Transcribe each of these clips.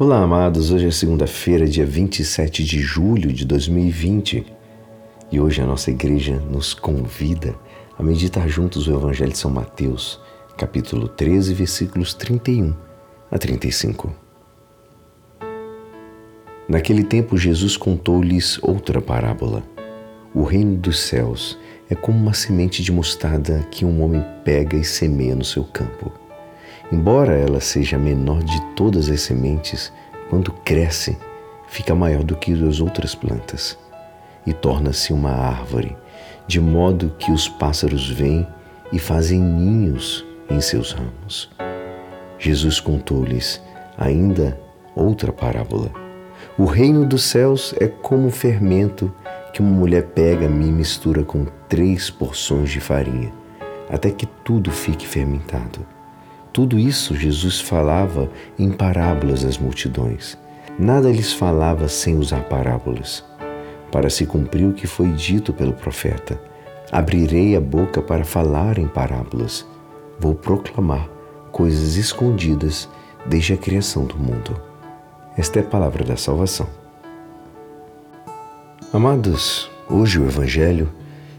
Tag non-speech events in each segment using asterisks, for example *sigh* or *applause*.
Olá, amados. Hoje é segunda-feira, dia 27 de julho de 2020 e hoje a nossa igreja nos convida a meditar juntos o Evangelho de São Mateus, capítulo 13, versículos 31 a 35. Naquele tempo, Jesus contou-lhes outra parábola. O reino dos céus é como uma semente de mostarda que um homem pega e semeia no seu campo. Embora ela seja a menor de todas as sementes, quando cresce, fica maior do que as outras plantas e torna-se uma árvore, de modo que os pássaros vêm e fazem ninhos em seus ramos. Jesus contou-lhes ainda outra parábola. O reino dos céus é como fermento que uma mulher pega e mistura com três porções de farinha, até que tudo fique fermentado. Tudo isso Jesus falava em parábolas às multidões. Nada lhes falava sem usar parábolas, para se cumprir o que foi dito pelo profeta. Abrirei a boca para falar em parábolas. Vou proclamar coisas escondidas desde a criação do mundo. Esta é a palavra da salvação. Amados, hoje o Evangelho,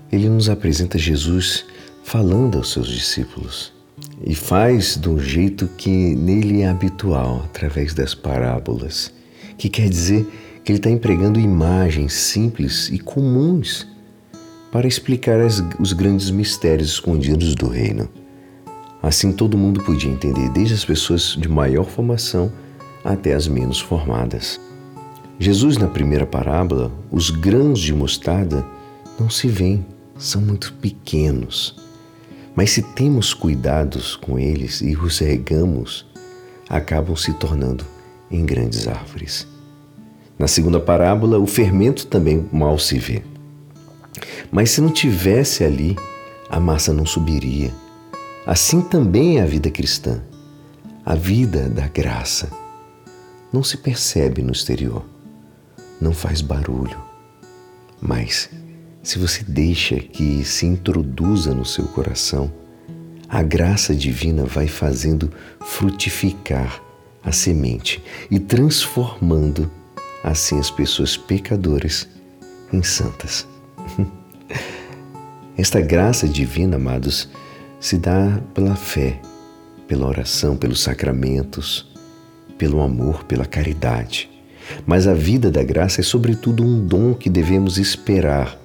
ele nos apresenta Jesus falando aos seus discípulos e faz de um jeito que nele é habitual, através das parábolas, que quer dizer que ele está empregando imagens simples e comuns para explicar as, os grandes mistérios escondidos do reino. Assim todo mundo podia entender, desde as pessoas de maior formação até as menos formadas. Jesus, na primeira parábola, os grãos de mostarda não se veem, são muito pequenos. Mas se temos cuidados com eles e os regamos, acabam se tornando em grandes árvores. Na segunda parábola, o fermento também mal se vê. Mas se não tivesse ali, a massa não subiria. Assim também é a vida cristã, a vida da graça. Não se percebe no exterior, não faz barulho, mas se você deixa que se introduza no seu coração, a graça divina vai fazendo frutificar a semente e transformando assim as pessoas pecadoras em santas. *laughs* Esta graça divina, amados, se dá pela fé, pela oração, pelos sacramentos, pelo amor, pela caridade. Mas a vida da graça é, sobretudo, um dom que devemos esperar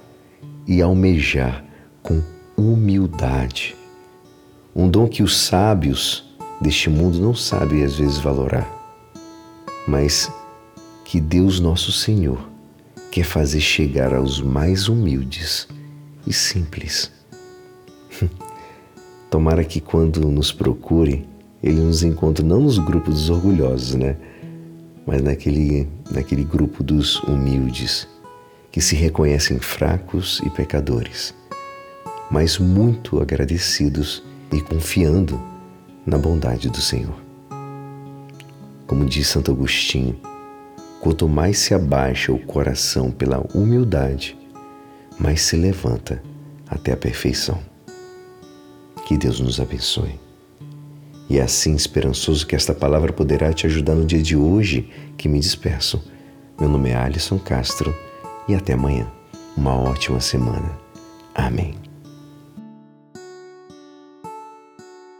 e almejar com humildade. Um dom que os sábios deste mundo não sabem às vezes valorar, mas que Deus nosso Senhor quer fazer chegar aos mais humildes e simples. *laughs* Tomara que quando nos procure, Ele nos encontre não nos grupos dos orgulhosos, né? Mas naquele, naquele grupo dos humildes que se reconhecem fracos e pecadores, mas muito agradecidos e confiando na bondade do Senhor. Como diz Santo Agostinho, quanto mais se abaixa o coração pela humildade, mais se levanta até a perfeição. Que Deus nos abençoe. E é assim esperançoso que esta palavra poderá te ajudar no dia de hoje que me despeço. Meu nome é Alisson Castro e até amanhã. Uma ótima semana. Amém.